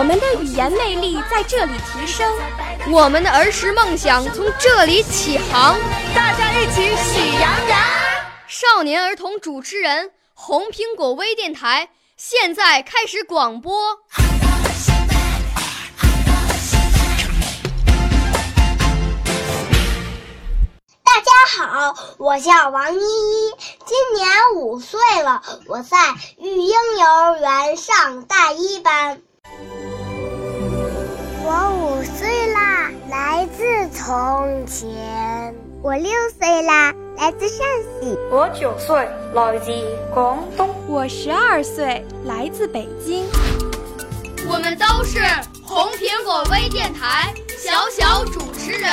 我们的语言魅力在这里提升，我们的儿时梦想从这里起航。大家一起喜羊羊。少年儿童主持人，红苹果微电台现在开始广播。大家好，我叫王依依，今年五岁了，我在育英幼儿园上大一班。我五岁啦，来自从前。我六岁啦，来自陕西。我九岁，来自广东。我十二岁，来自北京。我们都是红苹果微电台小小主持人。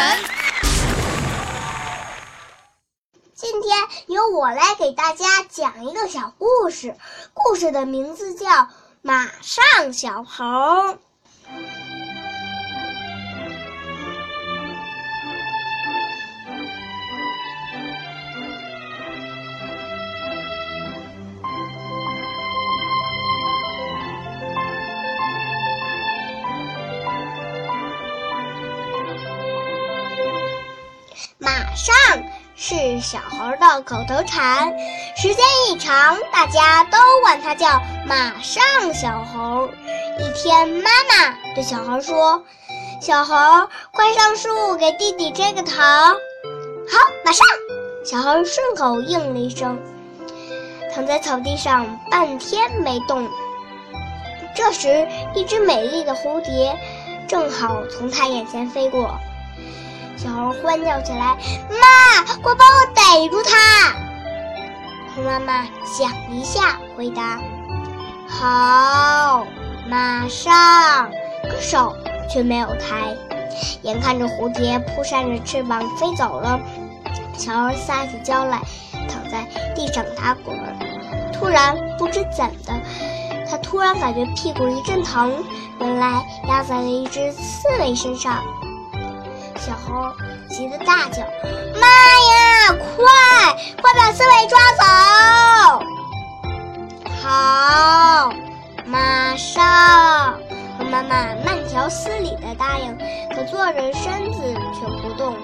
今天由我来给大家讲一个小故事，故事的名字叫《马上小猴》。马上是小猴的口头禅，时间一长，大家都管它叫马上小猴。一天，妈妈对小猴说：“小猴，快上树给弟弟摘个桃。”好，马上。小猴顺口应了一声，躺在草地上半天没动。这时，一只美丽的蝴蝶正好从他眼前飞过。小猴欢叫起来：“妈，快帮我逮住它！”猴妈妈想一下，回答：“好，马上。”可手却没有抬。眼看着蝴蝶扑扇着翅膀飞走了，小猴撒起娇来，躺在地上打滚。突然，不知怎的，他突然感觉屁股一阵疼，原来压在了一只刺猬身上。小猴急得大叫：“妈呀，快快把刺猬抓走！”好，马上。猴妈妈慢条斯理地答应，可坐着身子却不动。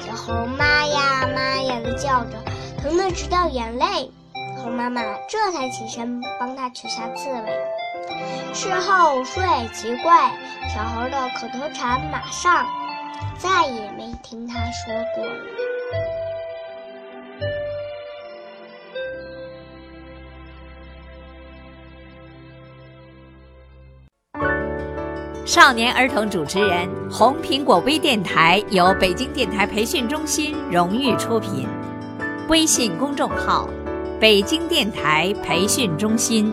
小猴妈呀妈呀地叫着，疼得直掉眼泪。猴妈妈这才起身帮他取下刺猬。事后说也奇怪，小猴的口头禅“马上”，再也没听他说过了。少年儿童主持人，红苹果微电台由北京电台培训中心荣誉出品，微信公众号：北京电台培训中心。